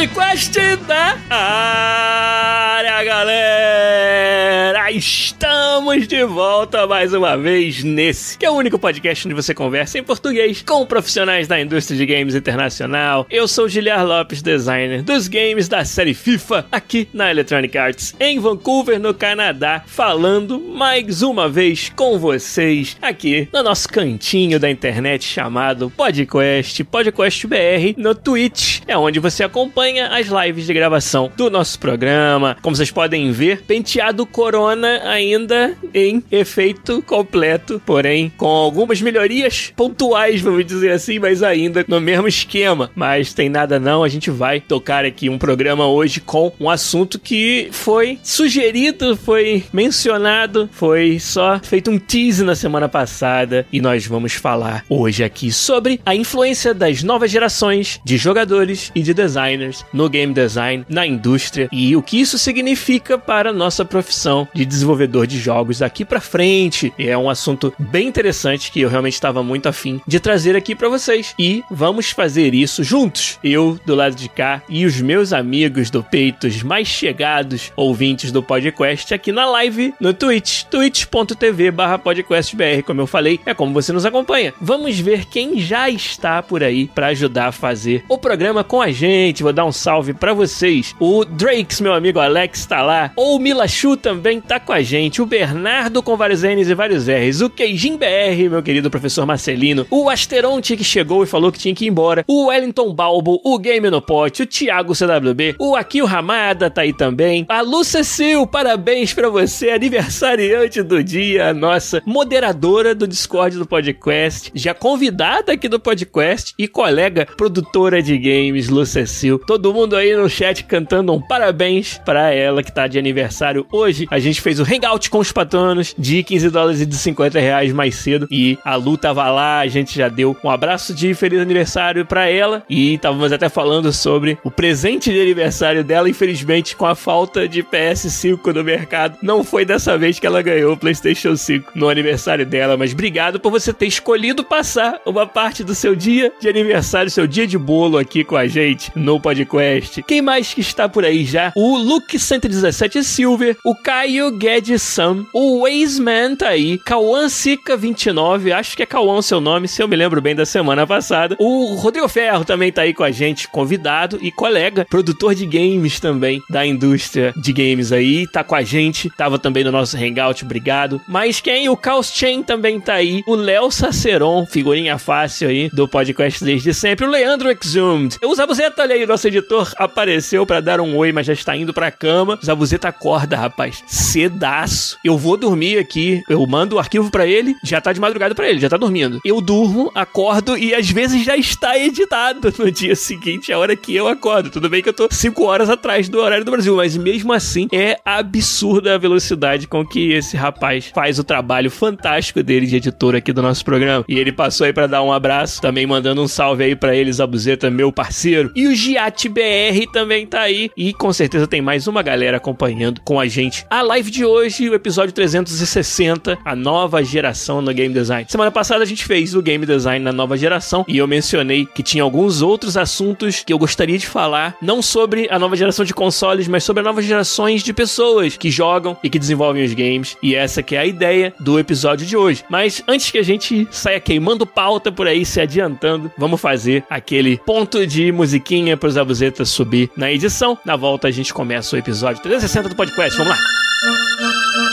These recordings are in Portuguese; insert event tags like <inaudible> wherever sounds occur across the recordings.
Podcast da área, Estamos de volta mais uma vez nesse, que é o único podcast onde você conversa em português com profissionais da indústria de games internacional. Eu sou Giliar Lopes, designer dos games da série FIFA, aqui na Electronic Arts, em Vancouver, no Canadá, falando mais uma vez com vocês aqui no nosso cantinho da internet chamado Podcast, Podcast BR, no Twitch, é onde você acompanha as lives de gravação do nosso programa. Como vocês podem ver, penteado Corona ainda em efeito completo, porém com algumas melhorias pontuais, vamos dizer assim, mas ainda no mesmo esquema. Mas tem nada não, a gente vai tocar aqui um programa hoje com um assunto que foi sugerido, foi mencionado, foi só feito um tease na semana passada e nós vamos falar hoje aqui sobre a influência das novas gerações de jogadores e de designers no game design, na indústria e o que isso significa para a nossa profissão de desenvolvedor de jogos daqui para frente. E é um assunto bem interessante que eu realmente estava muito afim de trazer aqui para vocês. E vamos fazer isso juntos. Eu do lado de cá e os meus amigos do Peitos mais chegados ouvintes do podcast aqui na live no Twitch, twitch.tv/podcastbr, como eu falei, é como você nos acompanha. Vamos ver quem já está por aí para ajudar a fazer o programa com a gente. Vou dar um salve para vocês. O Drakes, meu amigo Alex, tá lá. O Milachu também tá com a gente. O Bernardo com vários N's e vários R's. O Keijin BR, meu querido professor Marcelino. O Asteronte que chegou e falou que tinha que ir embora. O Wellington Balbo. O Game no Pote. O Thiago CWB. O Akio Ramada tá aí também. A Lu Cecil, parabéns para você, aniversariante do dia. Nossa moderadora do Discord do podcast. Já convidada aqui do podcast e colega produtora de games, Lu Cecil. Todo mundo aí no chat cantando um parabéns para ela que tá de aniversário hoje. A gente fez o hangout com os patronos de 15 dólares e de 50 reais mais cedo e a Lu tava lá, a gente já deu um abraço de feliz aniversário para ela e estávamos até falando sobre o presente de aniversário dela, infelizmente com a falta de PS5 no mercado. Não foi dessa vez que ela ganhou o PlayStation 5 no aniversário dela, mas obrigado por você ter escolhido passar uma parte do seu dia de aniversário, seu dia de bolo aqui com a gente no podcast. Quem mais que está por aí já? O Luke 117 Silver, o Caio Guedes Sam, o Wazeman tá aí, Cauã Sica 29, acho que é Cauã o seu nome, se eu me lembro bem da semana passada. O Rodrigo Ferro também tá aí com a gente, convidado e colega, produtor de games também da indústria de games aí, tá com a gente, tava também no nosso hangout, obrigado. Mas quem? O Chaos Chain também tá aí, o Léo Saceron, figurinha fácil aí do podcast desde sempre, o Leandro Exhumed. O Zabuzeta, olha aí, nosso editor, apareceu para dar um oi, mas já está indo pra cama. Zabuzeta acorda, rapaz, Eu vou dormir aqui, eu mando o arquivo para ele, já tá de madrugada para ele, já tá dormindo. Eu durmo, acordo e às vezes já está editado <laughs> no dia seguinte, a hora que eu acordo. Tudo bem que eu tô 5 horas atrás do horário do Brasil, mas mesmo assim é absurda a velocidade com que esse rapaz faz o trabalho fantástico dele de editor aqui do nosso programa. E ele passou aí para dar um abraço, também mandando um salve aí para ele, Zabuzeta, meu parceiro. E o Giat BR também tá aí e com certeza tem mais uma galera acompanhando com a gente. A live de hoje, o episódio 360, a nova geração no game design. Semana passada a gente fez o game design na nova geração e eu mencionei que tinha alguns outros assuntos que eu gostaria de falar, não sobre a nova geração de consoles, mas sobre as novas gerações de pessoas que jogam e que desenvolvem os games. E essa que é a ideia do episódio de hoje. Mas antes que a gente saia queimando pauta por aí, se adiantando, vamos fazer aquele ponto de musiquinha para os abuzetas subir na edição. Na volta a gente começa o episódio 360 do podcast. Vamos lá. Música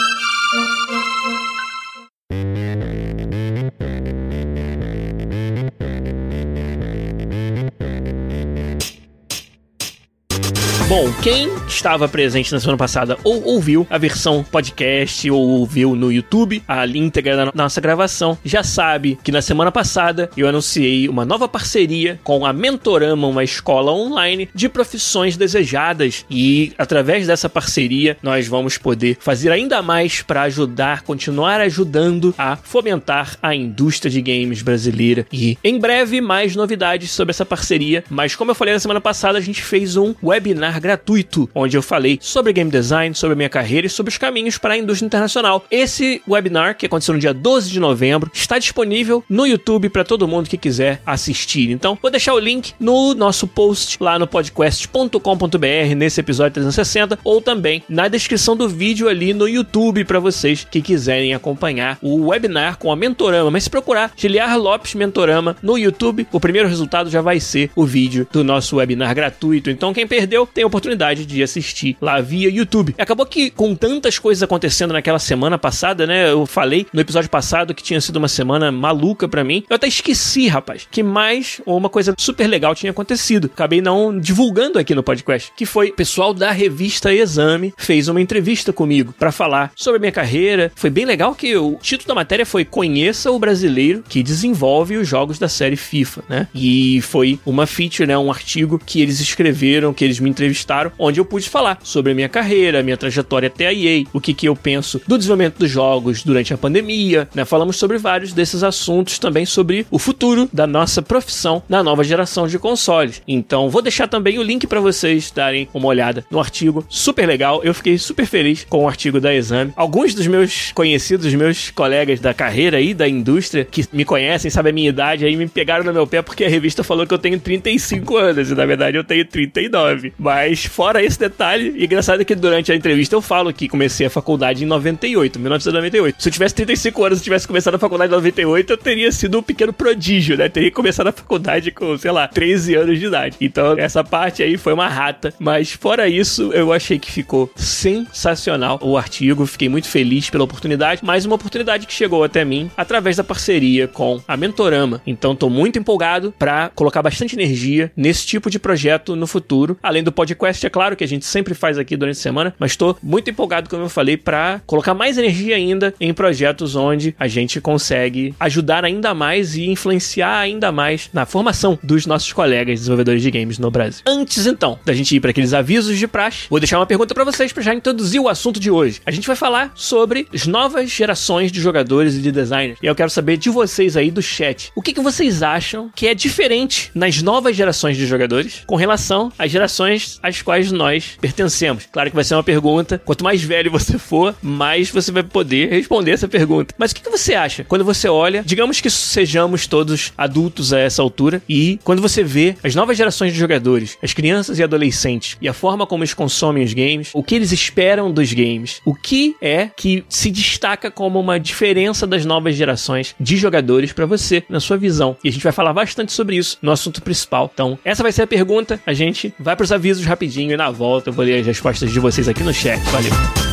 Bom, quem estava presente na semana passada ou ouviu a versão podcast ou ouviu no YouTube a íntegra da nossa gravação, já sabe que na semana passada eu anunciei uma nova parceria com a Mentorama, uma escola online de profissões desejadas. E através dessa parceria nós vamos poder fazer ainda mais para ajudar, continuar ajudando a fomentar a indústria de games brasileira. E em breve mais novidades sobre essa parceria, mas como eu falei na semana passada, a gente fez um webinar gratuito onde eu falei sobre game design, sobre a minha carreira e sobre os caminhos para a indústria internacional. Esse webinar, que aconteceu no dia 12 de novembro, está disponível no YouTube para todo mundo que quiser assistir. Então, vou deixar o link no nosso post lá no podcast.com.br nesse episódio 360 ou também na descrição do vídeo ali no YouTube para vocês que quiserem acompanhar o webinar com a Mentorama. Mas se procurar Giliar Lopes Mentorama no YouTube, o primeiro resultado já vai ser o vídeo do nosso webinar gratuito. Então, quem perdeu tem a oportunidade de assistir lá via YouTube. Acabou que com tantas coisas acontecendo naquela semana passada, né? Eu falei no episódio passado que tinha sido uma semana maluca para mim. Eu até esqueci, rapaz, que mais uma coisa super legal tinha acontecido. Acabei não divulgando aqui no podcast, que foi o pessoal da revista Exame fez uma entrevista comigo para falar sobre a minha carreira. Foi bem legal que o título da matéria foi Conheça o brasileiro que desenvolve os jogos da série FIFA, né? E foi uma feature, né, um artigo que eles escreveram, que eles me entrevistaram, onde eu pude falar sobre a minha carreira, minha trajetória até a EA, o que que eu penso do desenvolvimento dos jogos durante a pandemia, né? Falamos sobre vários desses assuntos também sobre o futuro da nossa profissão na nova geração de consoles. Então, vou deixar também o link para vocês darem uma olhada no artigo, super legal. Eu fiquei super feliz com o artigo da Exame. Alguns dos meus conhecidos, meus colegas da carreira aí da indústria que me conhecem, sabem a minha idade, aí me pegaram no meu pé porque a revista falou que eu tenho 35 anos e na verdade eu tenho 39. Mas fora esse detalhe, e engraçado é que durante a entrevista eu falo que comecei a faculdade em 98, 1998. Se eu tivesse 35 anos e tivesse começado a faculdade em 98, eu teria sido um pequeno prodígio, né? Teria começado a faculdade com, sei lá, 13 anos de idade. Então, essa parte aí foi uma rata. Mas fora isso, eu achei que ficou sensacional o artigo. Fiquei muito feliz pela oportunidade. Mais uma oportunidade que chegou até mim através da parceria com a Mentorama. Então, tô muito empolgado para colocar bastante energia nesse tipo de projeto no futuro. Além do podcast, é claro que a gente sempre faz aqui durante a semana, mas estou muito empolgado, como eu falei, para colocar mais energia ainda em projetos onde a gente consegue ajudar ainda mais e influenciar ainda mais na formação dos nossos colegas desenvolvedores de games no Brasil. Antes então da gente ir para aqueles avisos de praxe, vou deixar uma pergunta para vocês para já introduzir o assunto de hoje. A gente vai falar sobre as novas gerações de jogadores e de designers. E eu quero saber de vocês aí do chat. O que, que vocês acham que é diferente nas novas gerações de jogadores com relação às gerações às quais nós pertencemos? Claro que vai ser uma pergunta. Quanto mais velho você for, mais você vai poder responder essa pergunta. Mas o que, você acha quando você olha, digamos que sejamos todos adultos a essa altura, e quando você vê as novas gerações de jogadores, as crianças e adolescentes, e a forma como eles consomem os games, o que eles esperam dos games, o que é que se destaca como uma diferença das novas gerações de jogadores para você, na sua visão. E a gente vai falar bastante sobre isso no assunto principal. Então, essa vai ser a pergunta. A gente vai para os avisos rapidinho e na volta eu vou ler as respostas de vocês aqui no chat. Valeu!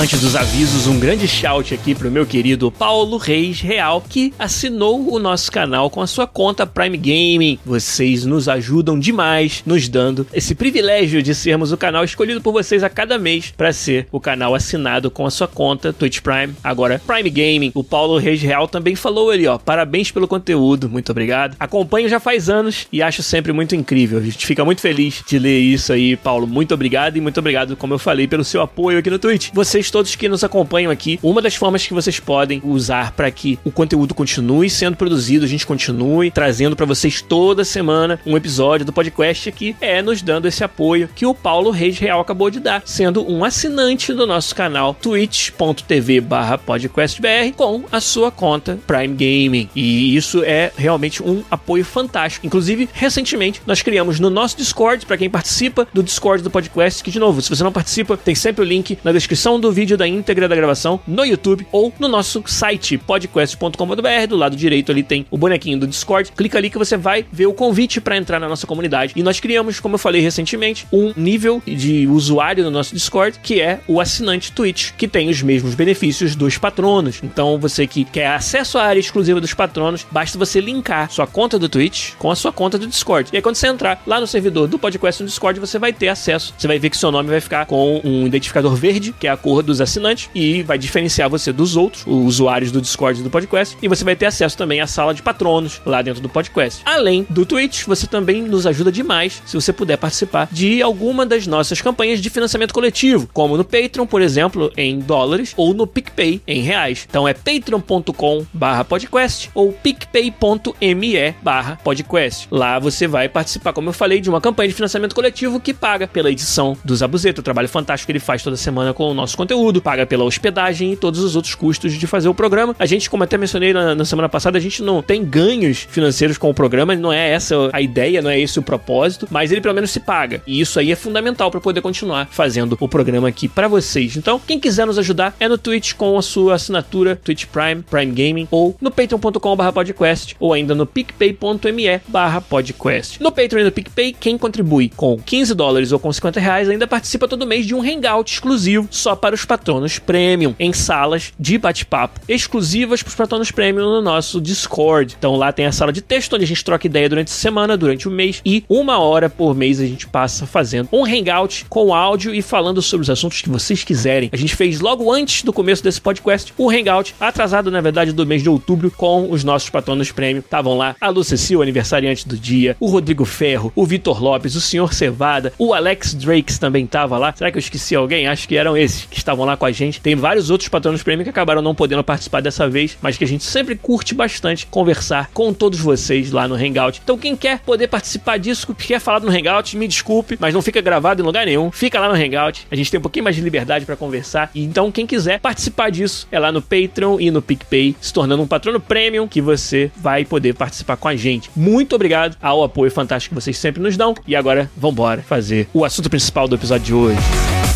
Antes dos avisos, um grande shout aqui pro meu querido Paulo Reis Real, que assinou o nosso canal com a sua conta Prime Gaming. Vocês nos ajudam demais, nos dando esse privilégio de sermos o canal escolhido por vocês a cada mês para ser o canal assinado com a sua conta Twitch Prime. Agora, Prime Gaming. O Paulo Reis Real também falou ali, ó. Parabéns pelo conteúdo, muito obrigado. Acompanho já faz anos e acho sempre muito incrível. A gente fica muito feliz de ler isso aí, Paulo. Muito obrigado e muito obrigado, como eu falei, pelo seu apoio aqui no Twitch. Vocês todos que nos acompanham aqui, uma das formas que vocês podem usar para que o conteúdo continue sendo produzido, a gente continue trazendo para vocês toda semana um episódio do podcast aqui, é nos dando esse apoio que o Paulo Reis Real acabou de dar, sendo um assinante do nosso canal twitch.tv/podcastbr com a sua conta Prime Gaming. E isso é realmente um apoio fantástico. Inclusive, recentemente nós criamos no nosso Discord para quem participa do Discord do podcast, que de novo, se você não participa, tem sempre o link na descrição do vídeo vídeo da íntegra da gravação no YouTube ou no nosso site podcast.com.br. Do lado direito ali tem o bonequinho do Discord. Clica ali que você vai ver o convite para entrar na nossa comunidade. E nós criamos, como eu falei recentemente, um nível de usuário no nosso Discord que é o assinante Twitch, que tem os mesmos benefícios dos patronos. Então, você que quer acesso à área exclusiva dos patronos, basta você linkar sua conta do Twitch com a sua conta do Discord. E aí, quando você entrar lá no servidor do podcast no Discord, você vai ter acesso. Você vai ver que seu nome vai ficar com um identificador verde, que é a cor dos assinantes, e vai diferenciar você dos outros, os usuários do Discord e do podcast. E você vai ter acesso também à sala de patronos lá dentro do podcast. Além do Twitch, você também nos ajuda demais se você puder participar de alguma das nossas campanhas de financiamento coletivo, como no Patreon, por exemplo, em dólares, ou no PicPay em reais. Então é patreon.com/podcast ou picpay.me/podcast. Lá você vai participar, como eu falei, de uma campanha de financiamento coletivo que paga pela edição do Zabuzeta, o trabalho fantástico que ele faz toda semana com o nosso conteúdo, paga pela hospedagem e todos os outros custos de fazer o programa. A gente, como até mencionei na, na semana passada, a gente não tem ganhos financeiros com o programa, não é essa a ideia, não é esse o propósito, mas ele pelo menos se paga. E isso aí é fundamental para poder continuar fazendo o programa aqui para vocês. Então, quem quiser nos ajudar é no Twitch com a sua assinatura Twitch Prime, Prime Gaming ou no patreon.com/podcast ou ainda no picpay.me/podcast. No Patreon e no PicPay, quem contribui com 15 dólares ou com 50 reais ainda participa todo mês de um hangout exclusivo só para os patronos premium em salas de bate-papo exclusivas para os patronos premium no nosso Discord. Então lá tem a sala de texto onde a gente troca ideia durante a semana, durante o mês e uma hora por mês a gente passa fazendo um hangout com áudio e falando sobre os assuntos que vocês quiserem. A gente fez logo antes do começo desse podcast o hangout atrasado na verdade do mês de outubro com os nossos patronos premium. Estavam lá a Lu Cecil, aniversariante do dia, o Rodrigo Ferro, o Vitor Lopes, o Senhor Cevada, o Alex Drakes também estava lá. Será que eu esqueci alguém? Acho que eram esses que estavam lá com a gente. Tem vários outros patronos premium que acabaram não podendo participar dessa vez, mas que a gente sempre curte bastante conversar com todos vocês lá no Hangout. Então quem quer poder participar disso, quer falar no Hangout, me desculpe, mas não fica gravado em lugar nenhum. Fica lá no Hangout. A gente tem um pouquinho mais de liberdade para conversar. Então quem quiser participar disso é lá no Patreon e no PicPay, se tornando um patrono premium que você vai poder participar com a gente. Muito obrigado ao apoio fantástico que vocês sempre nos dão. E agora, vambora fazer o assunto principal do episódio de hoje.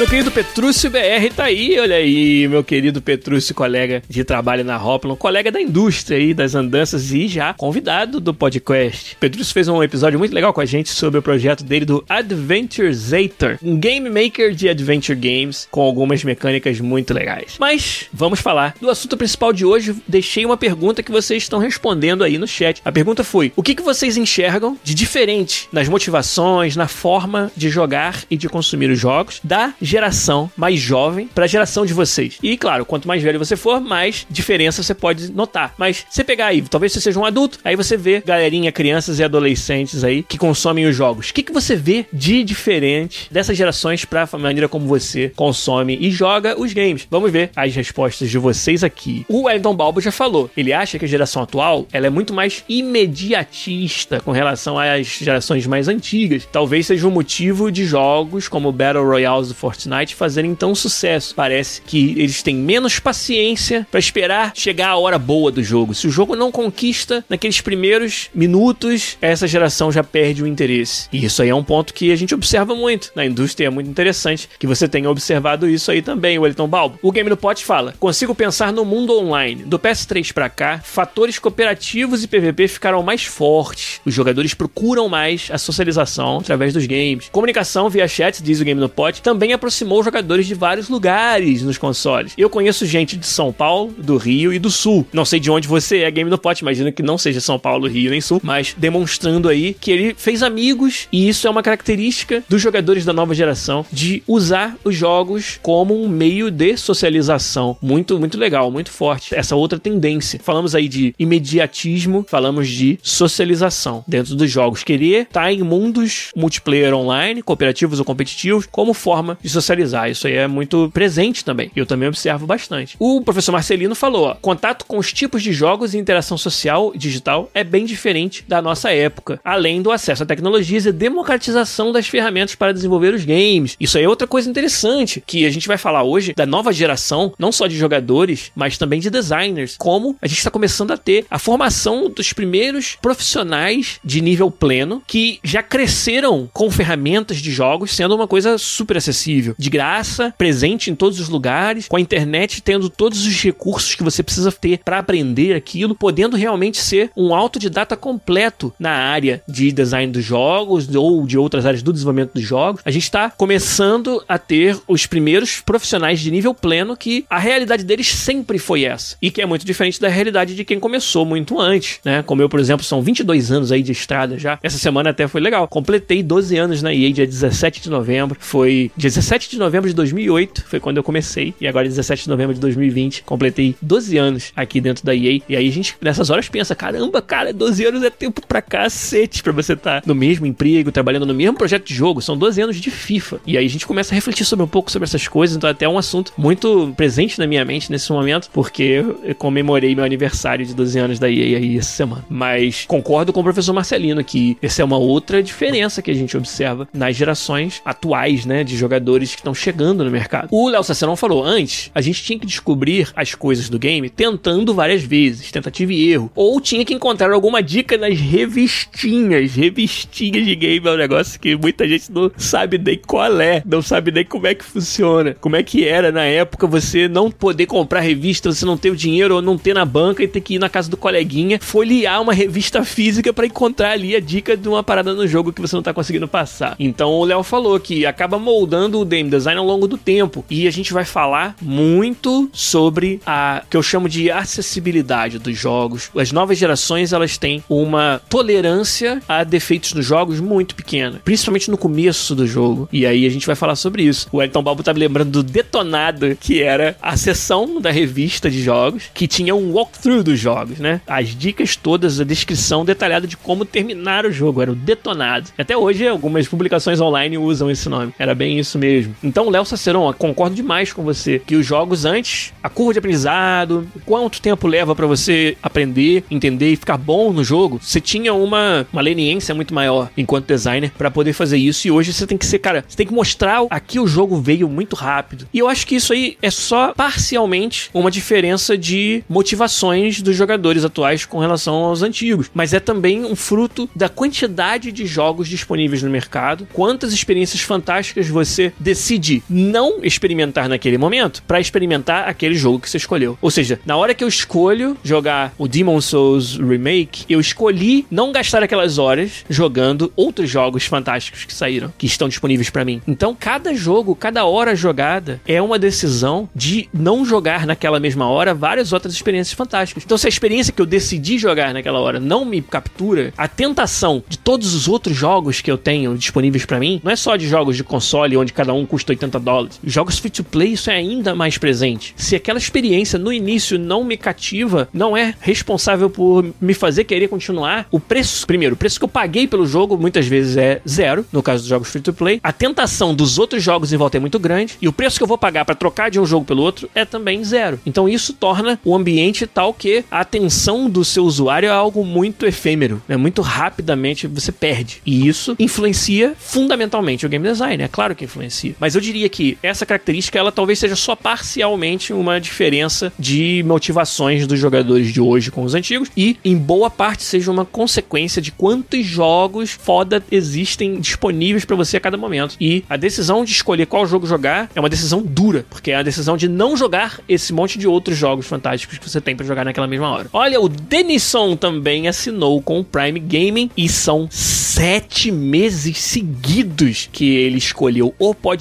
Meu querido Petrúcio BR tá aí, olha aí, meu querido Petrúcio, colega de trabalho na Hoplon, colega da indústria aí, das andanças e já convidado do podcast. Petrúcio fez um episódio muito legal com a gente sobre o projeto dele do Adventure Zator, um game maker de adventure games com algumas mecânicas muito legais. Mas vamos falar do assunto principal de hoje. Deixei uma pergunta que vocês estão respondendo aí no chat. A pergunta foi: o que, que vocês enxergam de diferente nas motivações, na forma de jogar e de consumir os jogos da geração mais jovem para a geração de vocês. E claro, quanto mais velho você for, mais diferença você pode notar. Mas você pegar aí, talvez você seja um adulto, aí você vê galerinha, crianças e adolescentes aí que consomem os jogos. O que, que você vê de diferente dessas gerações para a maneira como você consome e joga os games? Vamos ver as respostas de vocês aqui. O Wellington Balbo já falou. Ele acha que a geração atual ela é muito mais imediatista com relação às gerações mais antigas. Talvez seja um motivo de jogos como Battle Royales do Fortnite Fortnite fazerem tão sucesso. Parece que eles têm menos paciência para esperar chegar a hora boa do jogo. Se o jogo não conquista naqueles primeiros minutos, essa geração já perde o interesse. E isso aí é um ponto que a gente observa muito na indústria, é muito interessante que você tenha observado isso aí também, Wellington Balbo. O Game do Pot fala: "Consigo pensar no mundo online. Do PS3 para cá, fatores cooperativos e PVP ficaram mais fortes. Os jogadores procuram mais a socialização através dos games. Comunicação via chat, diz o Game do Pot, também é aproximou jogadores de vários lugares nos consoles. Eu conheço gente de São Paulo, do Rio e do Sul. Não sei de onde você é Game no Pot, imagino que não seja São Paulo, Rio nem Sul, mas demonstrando aí que ele fez amigos e isso é uma característica dos jogadores da nova geração de usar os jogos como um meio de socialização. Muito, muito legal, muito forte. Essa outra tendência. Falamos aí de imediatismo, falamos de socialização dentro dos jogos. Querer estar em mundos multiplayer online, cooperativos ou competitivos, como forma de socializar. Isso aí é muito presente também. Eu também observo bastante. O professor Marcelino falou: ó, contato com os tipos de jogos e interação social digital é bem diferente da nossa época, além do acesso a tecnologias e democratização das ferramentas para desenvolver os games. Isso aí é outra coisa interessante que a gente vai falar hoje da nova geração, não só de jogadores, mas também de designers. Como a gente está começando a ter a formação dos primeiros profissionais de nível pleno que já cresceram com ferramentas de jogos, sendo uma coisa super acessível, de graça, presente em todos os lugares, com a internet tendo todos os recursos que você precisa ter para aprender aquilo, podendo realmente ser um autodidata completo na área de design dos jogos ou de outras áreas do desenvolvimento dos jogos. A gente está começando a ter os primeiros profissionais de nível pleno que a realidade deles sempre foi essa e que é muito diferente da realidade de quem começou muito antes, né? Como eu, por exemplo, são 22 anos aí de estrada já. Essa semana até foi legal. Completei 12 anos na EA dia 17 de novembro. Foi 17 de novembro de 2008, foi quando eu comecei. E agora 17 de novembro de 2020, completei 12 anos aqui dentro da EA. E aí a gente nessas horas pensa, caramba, cara, 12 anos é tempo pra cacete pra você estar tá no mesmo emprego, trabalhando no mesmo projeto de jogo. São 12 anos de FIFA. E aí a gente começa a refletir sobre um pouco sobre essas coisas. Então é até um assunto muito presente na minha mente nesse momento, porque eu comemorei meu aniversário de 12 anos da EA aí essa semana. Mas concordo com o professor Marcelino que essa é uma outra diferença que a gente observa nas gerações atuais, né, de jogadores que estão chegando no mercado. O Léo Sacerão falou antes, a gente tinha que descobrir as coisas do game tentando várias vezes, tentativa e erro, ou tinha que encontrar alguma dica nas revistinhas, revistinhas de game é um negócio que muita gente não sabe nem qual é, não sabe nem como é que funciona, como é que era na época você não poder comprar revista, você não ter o dinheiro ou não ter na banca e ter que ir na casa do coleguinha folhear uma revista física para encontrar ali a dica de uma parada no jogo que você não tá conseguindo passar. Então o Léo falou que acaba moldando game design ao longo do tempo e a gente vai falar muito sobre a que eu chamo de acessibilidade dos jogos. As novas gerações elas têm uma tolerância a defeitos nos jogos muito pequena, principalmente no começo do jogo. E aí a gente vai falar sobre isso. O Elton Balbo tá me lembrando do Detonado, que era a seção da revista de jogos que tinha um walkthrough dos jogos, né? As dicas todas, a descrição detalhada de como terminar o jogo, era o Detonado. Até hoje algumas publicações online usam esse nome. Era bem isso mesmo. Então, Léo Saceron, concordo demais com você que os jogos antes, a curva de aprendizado, quanto tempo leva para você aprender, entender e ficar bom no jogo, você tinha uma, uma leniência muito maior enquanto designer para poder fazer isso. E hoje você tem que ser, cara, você tem que mostrar aqui o jogo veio muito rápido. E eu acho que isso aí é só parcialmente uma diferença de motivações dos jogadores atuais com relação aos antigos, mas é também um fruto da quantidade de jogos disponíveis no mercado, quantas experiências fantásticas você decide não experimentar naquele momento para experimentar aquele jogo que você escolheu. Ou seja, na hora que eu escolho jogar o Demon Souls Remake, eu escolhi não gastar aquelas horas jogando outros jogos fantásticos que saíram, que estão disponíveis para mim. Então, cada jogo, cada hora jogada é uma decisão de não jogar naquela mesma hora várias outras experiências fantásticas. Então, se a experiência que eu decidi jogar naquela hora não me captura, a tentação de todos os outros jogos que eu tenho disponíveis para mim, não é só de jogos de console onde cada um custa 80 dólares. Jogos free to play, isso é ainda mais presente. Se aquela experiência no início não me cativa, não é responsável por me fazer querer continuar, o preço, primeiro, o preço que eu paguei pelo jogo muitas vezes é zero, no caso dos jogos free to play. A tentação dos outros jogos em volta é muito grande e o preço que eu vou pagar para trocar de um jogo pelo outro é também zero. Então isso torna o ambiente tal que a atenção do seu usuário é algo muito efêmero, né? Muito rapidamente você perde. E isso influencia fundamentalmente o game design, é claro que influencia. Mas eu diria que essa característica ela talvez seja só parcialmente uma diferença de motivações dos jogadores de hoje com os antigos e em boa parte seja uma consequência de quantos jogos foda existem disponíveis para você a cada momento. E a decisão de escolher qual jogo jogar é uma decisão dura, porque é a decisão de não jogar esse monte de outros jogos fantásticos que você tem para jogar naquela mesma hora. Olha, o Denison também assinou com o Prime Gaming e são sete meses seguidos que ele escolheu o podcast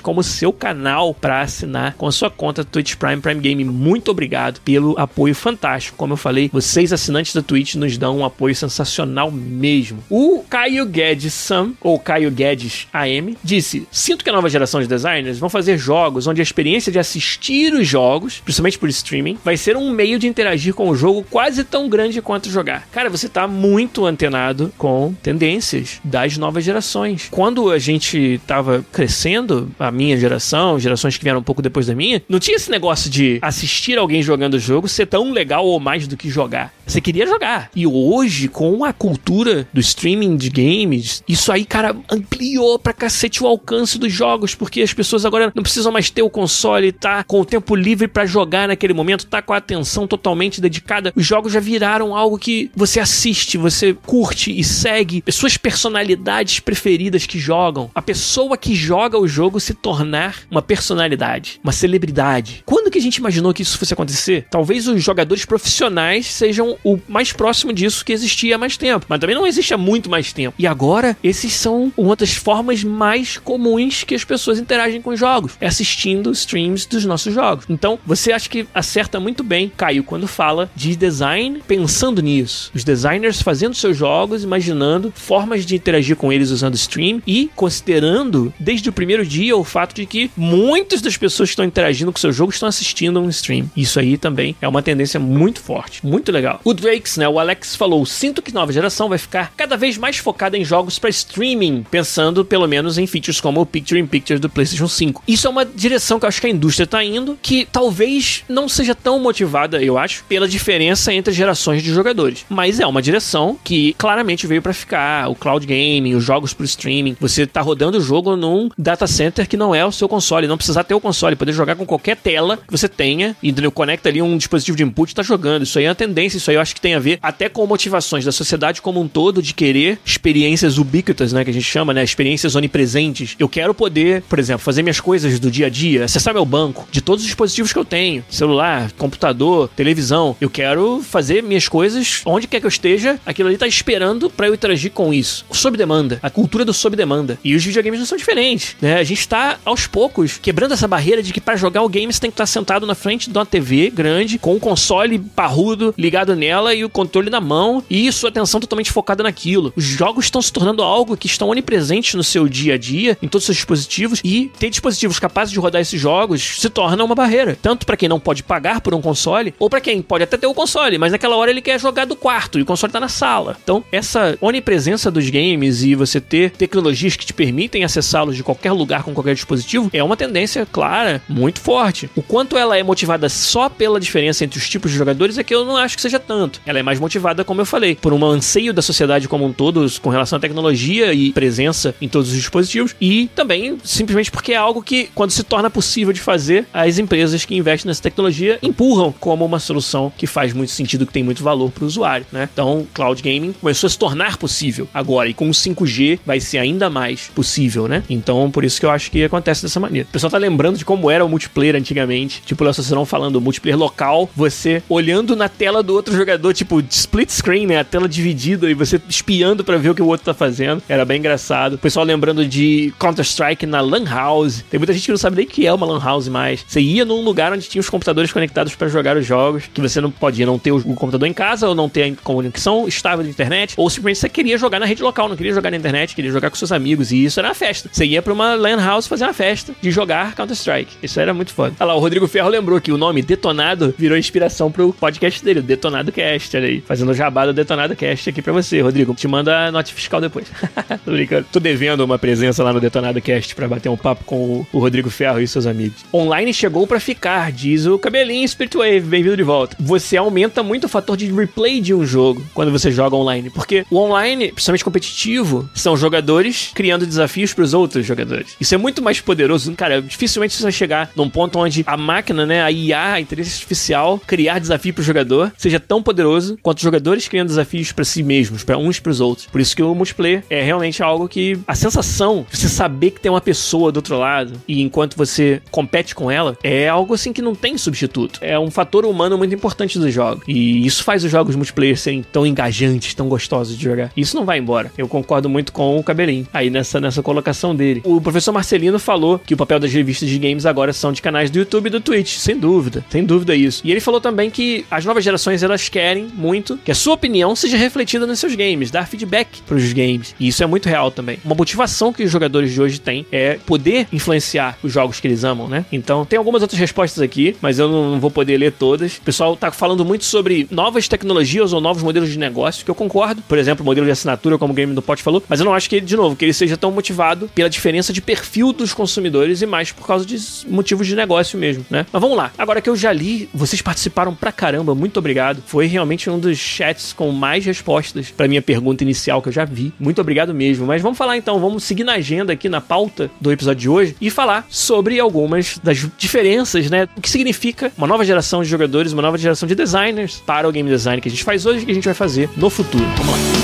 como seu canal para assinar com a sua conta Twitch Prime Prime Gaming. Muito obrigado pelo apoio fantástico. Como eu falei, vocês assinantes da Twitch nos dão um apoio sensacional mesmo. O Caio Guedes Sam, ou Caio Guedes AM, disse: Sinto que a nova geração de designers vão fazer jogos onde a experiência de assistir os jogos, principalmente por streaming, vai ser um meio de interagir com o jogo quase tão grande quanto jogar. Cara, você tá muito antenado com tendências das novas gerações. Quando a gente tava crescendo, crescendo, a minha geração, gerações que vieram um pouco depois da minha, não tinha esse negócio de assistir alguém jogando o jogo ser tão legal ou mais do que jogar. Você queria jogar. E hoje, com a cultura do streaming de games, isso aí, cara, ampliou pra cacete o alcance dos jogos, porque as pessoas agora não precisam mais ter o console, tá com o tempo livre para jogar naquele momento, tá com a atenção totalmente dedicada. Os jogos já viraram algo que você assiste, você curte e segue suas personalidades preferidas que jogam. A pessoa que joga o jogo se tornar uma personalidade, uma celebridade. Quando que a gente imaginou que isso fosse acontecer? Talvez os jogadores profissionais sejam o mais próximo disso que existia há mais tempo, mas também não existe há muito mais tempo. E agora, esses são uma das formas mais comuns que as pessoas interagem com os jogos, é assistindo streams dos nossos jogos. Então, você acha que acerta muito bem, Caio, quando fala de design pensando nisso. Os designers fazendo seus jogos, imaginando formas de interagir com eles usando stream e considerando desde o primeiro dia o fato de que muitas das pessoas que estão interagindo com o seu jogo estão assistindo um stream. Isso aí também é uma tendência muito forte, muito legal. O Drakes, né, o Alex falou, sinto que nova geração vai ficar cada vez mais focada em jogos para streaming, pensando pelo menos em features como o Picture in Picture do PlayStation 5. Isso é uma direção que eu acho que a indústria está indo, que talvez não seja tão motivada, eu acho, pela diferença entre gerações de jogadores, mas é uma direção que claramente veio para ficar. O cloud gaming, os jogos pro streaming, você tá rodando o jogo num data center que não é o seu console, não precisar ter o console, poder jogar com qualquer tela que você tenha, e entendeu? conecta ali um dispositivo de input e tá jogando. Isso aí é uma tendência, isso aí eu acho que tem a ver até com motivações da sociedade como um todo de querer experiências ubíquitas, né, que a gente chama, né, experiências onipresentes. Eu quero poder, por exemplo, fazer minhas coisas do dia a dia, acessar meu banco de todos os dispositivos que eu tenho, celular, computador, televisão. Eu quero fazer minhas coisas onde quer que eu esteja, aquilo ali tá esperando para eu interagir com isso. Sob demanda, a cultura do sob demanda. E os videogames não são diferentes, né? A gente tá aos poucos quebrando essa barreira de que para jogar o game você tem que estar sentado na frente de uma TV grande com um console parrudo ligado nela e o controle na mão e sua atenção totalmente focada naquilo. Os jogos estão se tornando algo que estão onipresentes no seu dia a dia, em todos os seus dispositivos e ter dispositivos capazes de rodar esses jogos se torna uma barreira, tanto para quem não pode pagar por um console ou para quem pode até ter o console, mas naquela hora ele quer jogar do quarto e o console tá na sala. Então, essa onipresença dos games e você ter tecnologias que te permitem acessá-los de qualquer lugar com qualquer dispositivo é uma tendência clara, muito forte. O quanto ela é motivada só pela diferença entre os tipos de jogadores é que eu não acho que seja tanto. Ela é mais motivada, como eu falei, por um anseio da sociedade como um todo com relação à tecnologia e presença em todos os dispositivos e também simplesmente porque é algo que, quando se torna possível de fazer, as empresas que investem nessa tecnologia empurram como uma solução que faz muito sentido, que tem muito valor para o usuário, né? Então, cloud gaming começou a se tornar possível agora e com o 5G vai ser ainda mais possível, né? Então, por isso que eu acho que acontece dessa maneira. O pessoal tá lembrando de como era o multiplayer antigamente, tipo o Léo falando, multiplayer local, você olhando na tela do outro jogador, tipo split screen, né? A tela dividida e você espiando para ver o que o outro tá fazendo. Era bem engraçado. O pessoal lembrando de Counter-Strike na Lan House. Tem muita gente que não sabe nem que é uma Lan House mais. Você ia num lugar onde tinha os computadores conectados para jogar os jogos, que você não podia não ter o computador em casa ou não ter a conexão estável de internet, ou simplesmente você queria jogar na rede local, não queria jogar na internet, queria jogar com seus amigos, e isso era uma festa. Você ia pra uma LAN house fazer uma festa de jogar Counter-Strike. Isso era muito foda. Olha lá, o Rodrigo Ferro lembrou que o nome Detonado virou inspiração pro podcast dele, o Detonado Cast, olha aí. Fazendo o jabá do Detonado Cast aqui pra você, Rodrigo. Te manda a nota fiscal depois. <laughs> Tô brincando. Tô devendo uma presença lá no Detonado Cast pra bater um papo com o Rodrigo Ferro e seus amigos. Online chegou pra ficar, diz o cabelinho Spiritwave. Bem-vindo de volta. Você aumenta muito o fator de replay de um jogo quando você joga online, porque o online, principalmente competitivo, são jogadores criando desafios para os outros jogadores. Isso é muito mais poderoso. Cara, dificilmente você vai chegar num ponto onde a máquina, né, a IA, a inteligência artificial, criar desafio para o jogador seja tão poderoso quanto os jogadores criando desafios para si mesmos, para uns para os outros. Por isso que o multiplayer é realmente algo que a sensação de você saber que tem uma pessoa do outro lado e enquanto você compete com ela é algo assim que não tem substituto. É um fator humano muito importante dos jogos. E isso faz os jogos multiplayer serem tão engajantes, tão gostosos de jogar. Isso não vai embora. Eu concordo muito com o Cabelinho aí nessa, nessa colocação dele. O professor Marcelino falou que o papel das revistas de games agora são de canais do YouTube e do Twitch, sem dúvida. Sem dúvida isso. E ele falou também que as novas gerações elas querem muito que a sua opinião seja refletida nos seus games, dar feedback para os games. E isso é muito real também. Uma motivação que os jogadores de hoje têm é poder influenciar os jogos que eles amam, né? Então, tem algumas outras respostas aqui, mas eu não vou poder ler todas. O pessoal tá falando muito sobre novas tecnologias ou novos modelos de negócio, que eu concordo. Por exemplo, o modelo de assinatura, como o Game do Pot falou, mas eu não acho que, de novo, que ele seja tão motivado pela diferença de de perfil dos consumidores e mais por causa de motivos de negócio mesmo, né? Mas vamos lá. Agora que eu já li, vocês participaram pra caramba, muito obrigado. Foi realmente um dos chats com mais respostas pra minha pergunta inicial que eu já vi. Muito obrigado mesmo. Mas vamos falar então, vamos seguir na agenda aqui na pauta do episódio de hoje e falar sobre algumas das diferenças, né? O que significa uma nova geração de jogadores, uma nova geração de designers para o game design que a gente faz hoje e que a gente vai fazer no futuro. Vamos lá.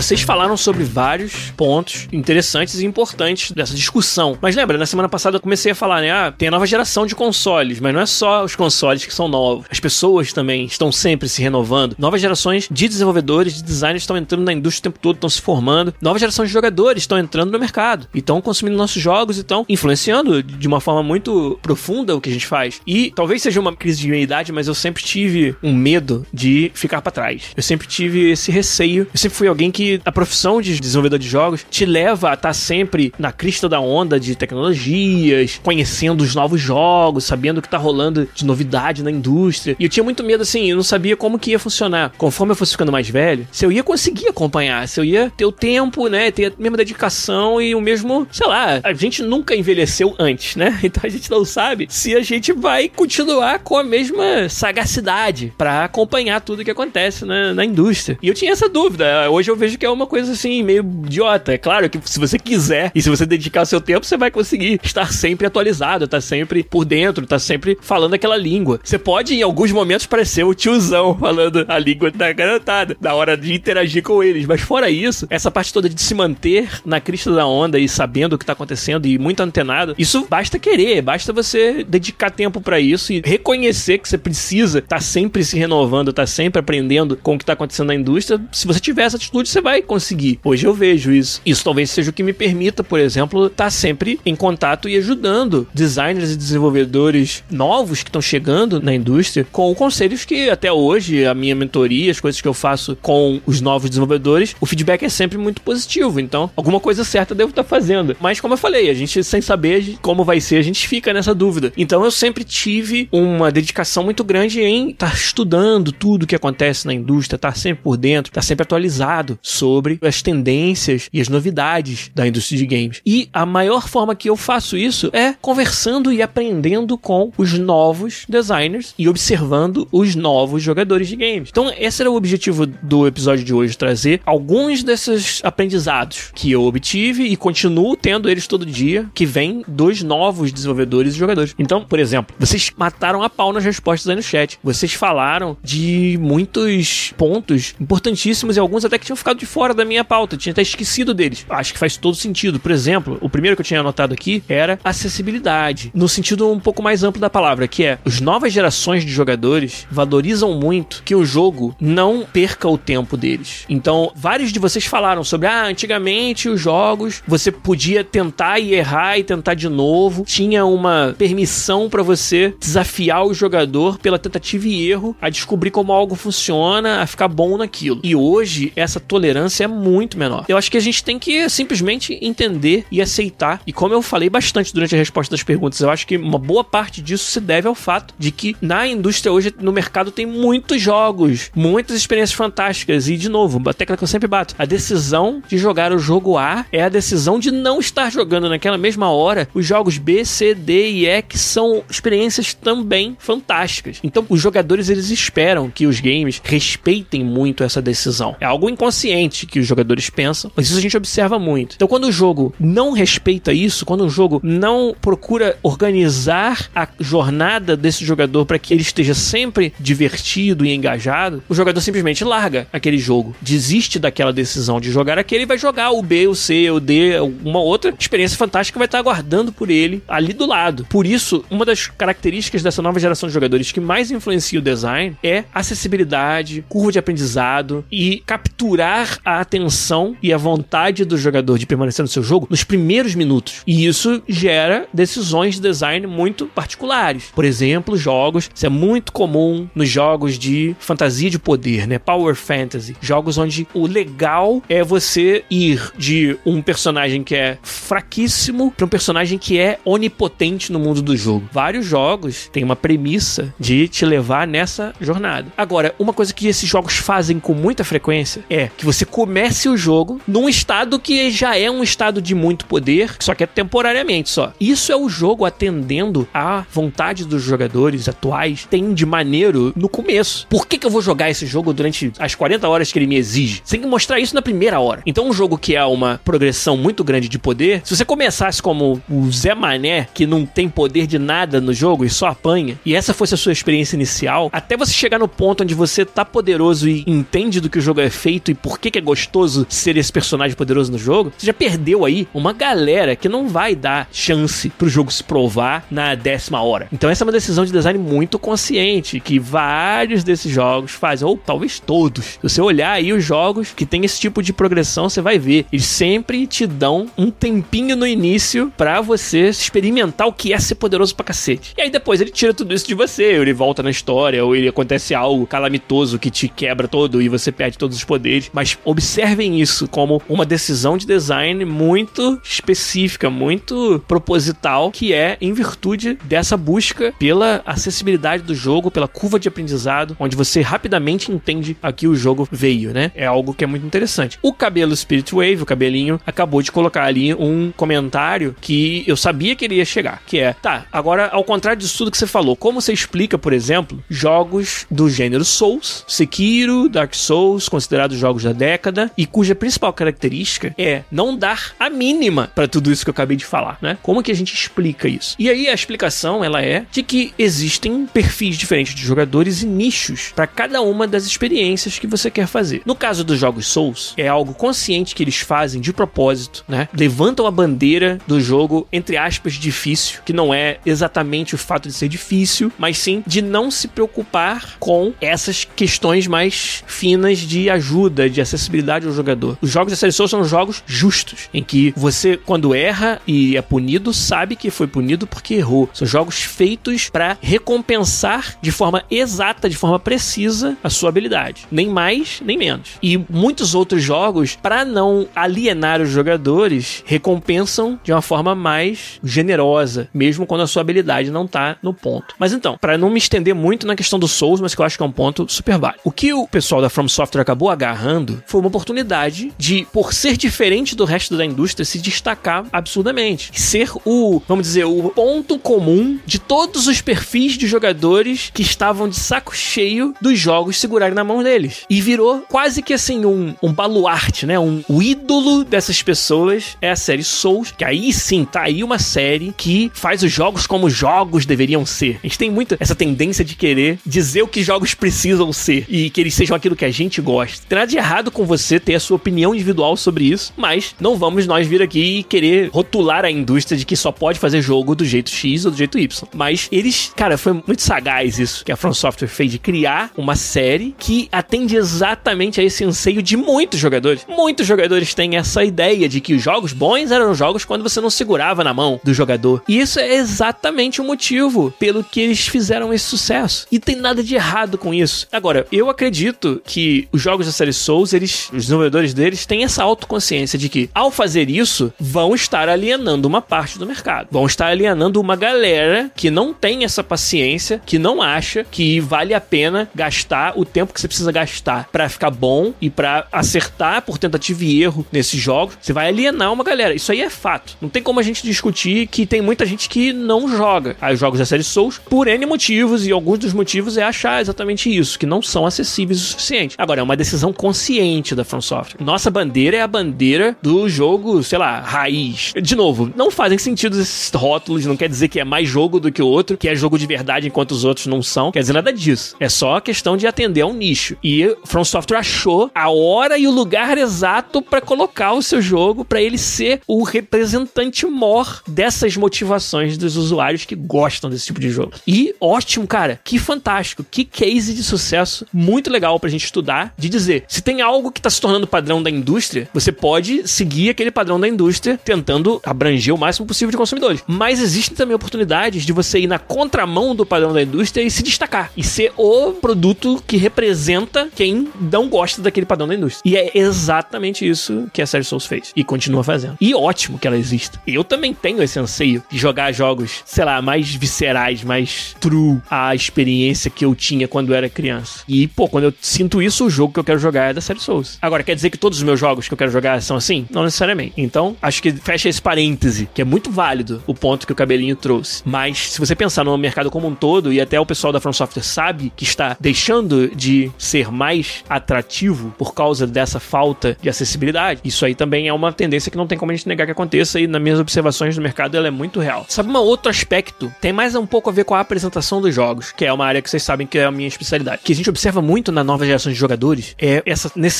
Vocês falaram sobre vários pontos interessantes e importantes dessa discussão. Mas lembra, na semana passada eu comecei a falar, né? Ah, tem a nova geração de consoles, mas não é só os consoles que são novos. As pessoas também estão sempre se renovando. Novas gerações de desenvolvedores, de designers estão entrando na indústria o tempo todo, estão se formando. Nova geração de jogadores estão entrando no mercado e estão consumindo nossos jogos e estão influenciando de uma forma muito profunda o que a gente faz. E talvez seja uma crise de meia-idade, mas eu sempre tive um medo de ficar para trás. Eu sempre tive esse receio. Eu sempre fui alguém a profissão de desenvolvedor de jogos te leva a estar sempre na crista da onda de tecnologias, conhecendo os novos jogos, sabendo o que tá rolando de novidade na indústria. E eu tinha muito medo, assim, eu não sabia como que ia funcionar. Conforme eu fosse ficando mais velho, se eu ia conseguir acompanhar, se eu ia ter o tempo, né, ter a mesma dedicação e o mesmo, sei lá, a gente nunca envelheceu antes, né? <laughs> Então a gente não sabe se a gente vai continuar com a mesma sagacidade para acompanhar tudo que acontece na, na indústria. E eu tinha essa dúvida hoje eu vejo que é uma coisa assim, meio idiota. É claro que se você quiser e se você dedicar seu tempo, você vai conseguir estar sempre atualizado, estar sempre por dentro, estar sempre falando aquela língua. Você pode, em alguns momentos, parecer o tiozão <laughs> falando a língua da garotada, na hora de interagir com eles. Mas fora isso, essa parte toda de se manter na crista da onda e sabendo o que tá acontecendo e muito antenado, isso basta querer, basta você dedicar tempo para isso e reconhecer que você precisa estar tá sempre se renovando, tá sempre aprendendo com o que tá acontecendo na indústria. Se você tiver essa atitude, você vai conseguir. Hoje eu vejo isso. Isso talvez seja o que me permita, por exemplo, estar tá sempre em contato e ajudando designers e desenvolvedores novos que estão chegando na indústria com conselhos que até hoje, a minha mentoria, as coisas que eu faço com os novos desenvolvedores, o feedback é sempre muito positivo. Então, alguma coisa certa devo estar tá fazendo. Mas como eu falei, a gente sem saber como vai ser, a gente fica nessa dúvida. Então eu sempre tive uma dedicação muito grande em estar tá estudando tudo que acontece na indústria, estar tá sempre por dentro, estar sempre atualizado sobre as tendências e as novidades da indústria de games. E a maior forma que eu faço isso é conversando e aprendendo com os novos designers e observando os novos jogadores de games. Então, esse era o objetivo do episódio de hoje, trazer alguns desses aprendizados que eu obtive e continuo tendo eles todo dia, que vêm dos novos desenvolvedores e jogadores. Então, por exemplo, vocês mataram a pau nas respostas aí no chat. Vocês falaram de muitos pontos importantíssimos e alguns até que tinham ficado de fora da minha pauta, tinha até esquecido deles. Acho que faz todo sentido. Por exemplo, o primeiro que eu tinha anotado aqui era acessibilidade, no sentido um pouco mais amplo da palavra, que é as novas gerações de jogadores valorizam muito que o jogo não perca o tempo deles. Então, vários de vocês falaram sobre, ah, antigamente os jogos você podia tentar e errar e tentar de novo, tinha uma permissão para você desafiar o jogador pela tentativa e erro a descobrir como algo funciona, a ficar bom naquilo. E hoje essa essa tolerância é muito menor. Eu acho que a gente tem que simplesmente entender e aceitar. E como eu falei bastante durante a resposta das perguntas, eu acho que uma boa parte disso se deve ao fato de que na indústria hoje, no mercado, tem muitos jogos, muitas experiências fantásticas. E, de novo, a tecla que eu sempre bato: a decisão de jogar o jogo A é a decisão de não estar jogando naquela mesma hora os jogos B, C, D e E, que são experiências também fantásticas. Então, os jogadores eles esperam que os games respeitem muito essa decisão. É algo inconsciente inconsciente que os jogadores pensam, mas isso a gente observa muito. Então, quando o jogo não respeita isso, quando o jogo não procura organizar a jornada desse jogador para que ele esteja sempre divertido e engajado, o jogador simplesmente larga aquele jogo, desiste daquela decisão de jogar aquele e vai jogar o B, o C, o D, uma outra experiência fantástica vai estar aguardando por ele ali do lado. Por isso, uma das características dessa nova geração de jogadores que mais influencia o design é acessibilidade, curva de aprendizado e captura a atenção e a vontade do jogador de permanecer no seu jogo nos primeiros minutos. E isso gera decisões de design muito particulares. Por exemplo, jogos, isso é muito comum nos jogos de fantasia de poder, né? Power Fantasy. Jogos onde o legal é você ir de um personagem que é fraquíssimo para um personagem que é onipotente no mundo do jogo. Vários jogos têm uma premissa de te levar nessa jornada. Agora, uma coisa que esses jogos fazem com muita frequência é que você comece o jogo num estado que já é um estado de muito poder, só que é temporariamente só. Isso é o jogo atendendo à vontade dos jogadores atuais, tem de maneiro no começo. Por que, que eu vou jogar esse jogo durante as 40 horas que ele me exige? Você tem que mostrar isso na primeira hora. Então, um jogo que é uma progressão muito grande de poder, se você começasse como o Zé Mané, que não tem poder de nada no jogo e só apanha, e essa fosse a sua experiência inicial, até você chegar no ponto onde você tá poderoso e entende do que o jogo é feito e por que, que é gostoso ser esse personagem poderoso no jogo, você já perdeu aí uma galera que não vai dar chance pro jogo se provar na décima hora. Então essa é uma decisão de design muito consciente, que vários desses jogos fazem, ou talvez todos. Se você olhar aí os jogos que tem esse tipo de progressão, você vai ver. Eles sempre te dão um tempinho no início para você experimentar o que é ser poderoso pra cacete. E aí depois ele tira tudo isso de você, ou ele volta na história, ou ele acontece algo calamitoso que te quebra todo e você perde todos os poderes. Mas observem isso como uma decisão de design muito específica, muito proposital, que é em virtude dessa busca pela acessibilidade do jogo, pela curva de aprendizado, onde você rapidamente entende a que o jogo veio, né? É algo que é muito interessante. O cabelo Spirit Wave, o cabelinho, acabou de colocar ali um comentário que eu sabia que ele ia chegar, que é, tá, agora ao contrário disso tudo que você falou, como você explica, por exemplo, jogos do gênero Souls, Sekiro, Dark Souls, considerados jogos da década, e cuja principal característica é não dar a mínima para tudo isso que eu acabei de falar, né? Como que a gente explica isso? E aí a explicação ela é de que existem perfis diferentes de jogadores e nichos para cada uma das experiências que você quer fazer. No caso dos jogos Souls, é algo consciente que eles fazem de propósito, né? Levantam a bandeira do jogo entre aspas difícil, que não é exatamente o fato de ser difícil, mas sim de não se preocupar com essas questões mais finas de ajuda, de acessibilidade ao jogador. Os jogos da série são jogos justos, em que você, quando erra e é punido, sabe que foi punido porque errou. São jogos feitos para recompensar de forma exata, de forma precisa, a sua habilidade. Nem mais, nem menos. E muitos outros jogos, para não alienar os jogadores, recompensam de uma forma mais generosa, mesmo quando a sua habilidade não tá no ponto. Mas então, para não me estender muito na questão do Souls, mas que eu acho que é um ponto super válido. O que o pessoal da From Software acabou agarrando foi uma oportunidade de, por ser diferente do resto da indústria, se destacar absurdamente. Ser o, vamos dizer, o ponto comum de todos os perfis de jogadores que estavam de saco cheio dos jogos segurarem na mão deles. E virou quase que assim um, um baluarte, né? Um, o ídolo dessas pessoas é a série Souls, que aí sim tá aí uma série que faz os jogos como jogos deveriam ser. A gente tem muito essa tendência de querer dizer o que jogos precisam ser e que eles sejam aquilo que a gente gosta. Tem nada de errado com você ter a sua opinião individual sobre isso, mas não vamos nós vir aqui e querer rotular a indústria de que só pode fazer jogo do jeito X ou do jeito Y. Mas eles, cara, foi muito sagaz isso que a From Software fez de criar uma série que atende exatamente a esse anseio de muitos jogadores. Muitos jogadores têm essa ideia de que os jogos bons eram jogos quando você não segurava na mão do jogador. E isso é exatamente o motivo pelo que eles fizeram esse sucesso. E tem nada de errado com isso. Agora, eu acredito que os jogos da série Souls, os desenvolvedores deles, têm essa autoconsciência de que, ao fazer isso, vão estar alienando uma parte do mercado. Vão estar alienando uma galera que não tem essa paciência, que não acha que vale a pena gastar o tempo que você precisa gastar para ficar bom e para acertar por tentativa e erro nesses jogos. Você vai alienar uma galera. Isso aí é fato. Não tem como a gente discutir que tem muita gente que não joga os jogos da série Souls por N motivos e alguns dos motivos é achar exatamente isso, que não são acessíveis o suficiente. Agora, é uma decisão consciente da From Software. Nossa bandeira é a bandeira do jogo, sei lá, raiz. De novo, não fazem sentido esses rótulos, não quer dizer que é mais jogo do que o outro, que é jogo de verdade enquanto os outros não são. Quer dizer nada disso. É só questão de atender a um nicho. E From Software achou a hora e o lugar exato para colocar o seu jogo para ele ser o representante mor dessas motivações dos usuários que gostam desse tipo de jogo. E ótimo, cara, que fantástico, que case de sucesso muito legal pra gente estudar, de dizer, Se tem algo que tá se tornando padrão da indústria, você pode seguir aquele padrão da indústria tentando abranger o máximo possível de consumidores. Mas existem também oportunidades de você ir na contramão do padrão da indústria e se destacar e ser o produto que representa quem não gosta daquele padrão da indústria. E é exatamente isso que a série Souls fez e continua fazendo. E ótimo que ela exista. Eu também tenho esse anseio de jogar jogos, sei lá, mais viscerais, mais true à experiência que eu tinha quando eu era criança. E, pô, quando eu sinto isso, o jogo que eu quero jogar é da série Souls. Agora, quer dizer que todos os meus jogos que eu quero jogar são assim? Não necessariamente. Então, acho que fecha esse parêntese, que é muito válido o ponto que o cabelinho trouxe. Mas, se você pensar no mercado como um todo, e até o pessoal da From Software sabe que está deixando de ser mais atrativo por causa dessa falta de acessibilidade, isso aí também é uma tendência que não tem como a gente negar que aconteça, e nas minhas observações do mercado ela é muito real. Sabe um outro aspecto? Tem mais um pouco a ver com a apresentação dos jogos, que é uma área que vocês sabem que é a minha especialidade. Que a gente observa muito na nova geração de jogadores é essa necessidade